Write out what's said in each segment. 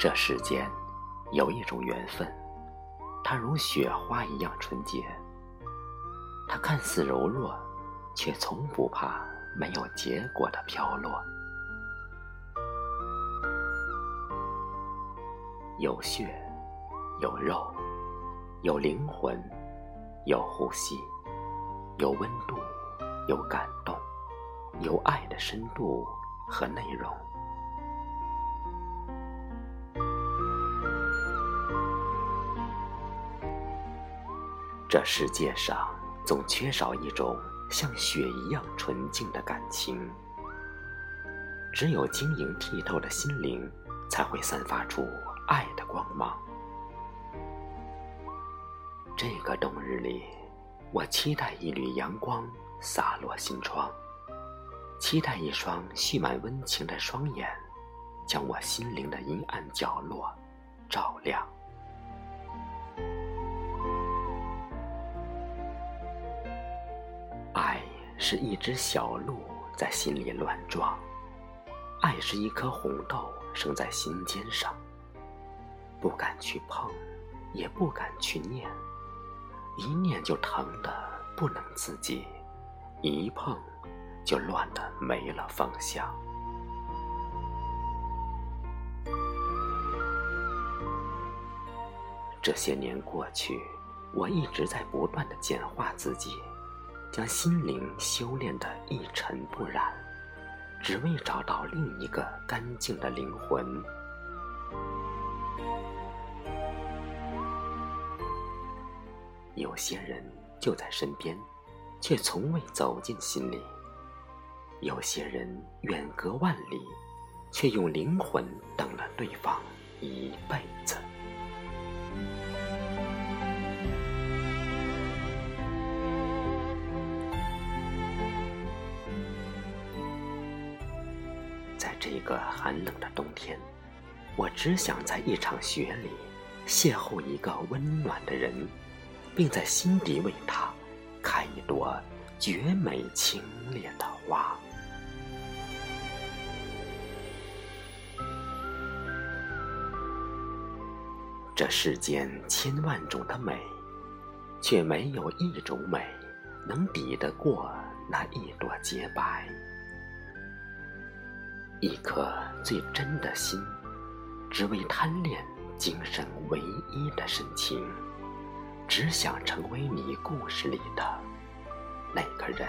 这世间有一种缘分，它如雪花一样纯洁，它看似柔弱，却从不怕没有结果的飘落。有血，有肉，有灵魂，有呼吸，有温度，有感动，有爱的深度和内容。这世界上总缺少一种像雪一样纯净的感情，只有晶莹剔透的心灵，才会散发出爱的光芒。这个冬日里，我期待一缕阳光洒落心窗，期待一双蓄满温情的双眼，将我心灵的阴暗角落照亮。是一只小鹿在心里乱撞，爱是一颗红豆生在心尖上，不敢去碰，也不敢去念，一念就疼得不能自己，一碰就乱得没了方向。这些年过去，我一直在不断的简化自己。将心灵修炼得一尘不染，只为找到另一个干净的灵魂。有些人就在身边，却从未走进心里；有些人远隔万里，却用灵魂等了对方一辈子。一个寒冷的冬天，我只想在一场雪里邂逅一个温暖的人，并在心底为他开一朵绝美清冽的花。这世间千万种的美，却没有一种美能抵得过那一朵洁白。一颗最真的心，只为贪恋今生唯一的深情，只想成为你故事里的那个人。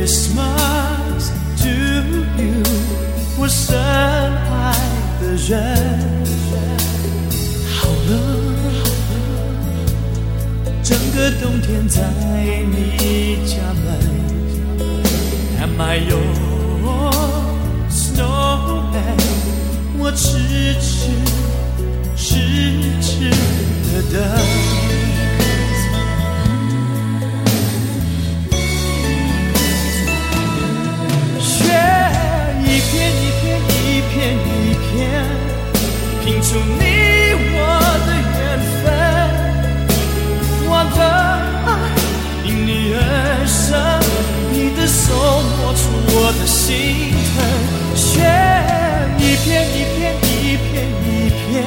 Christmas to you，我深爱的人。好了，整个冬天在你家门。Am I your snowman？我痴痴痴痴的等。拼出你我的缘分，我的爱因你而生，你的手摸出我的心疼，雪一片一片一片一片，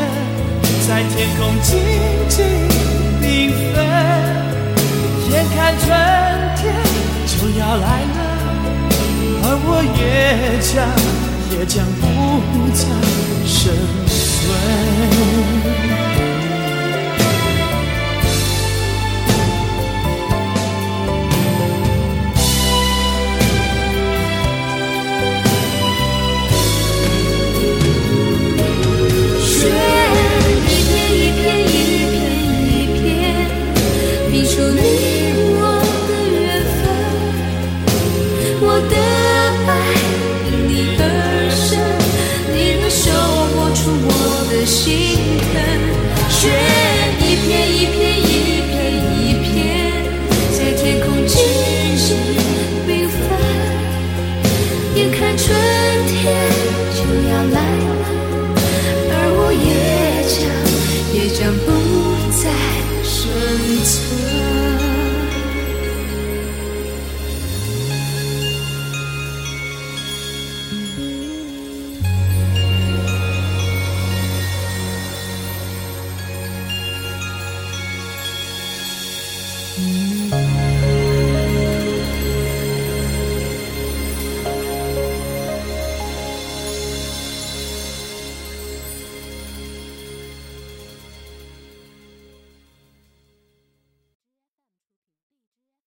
在天空静静缤纷，眼看春天就要来了，而我也将也将不再生。存。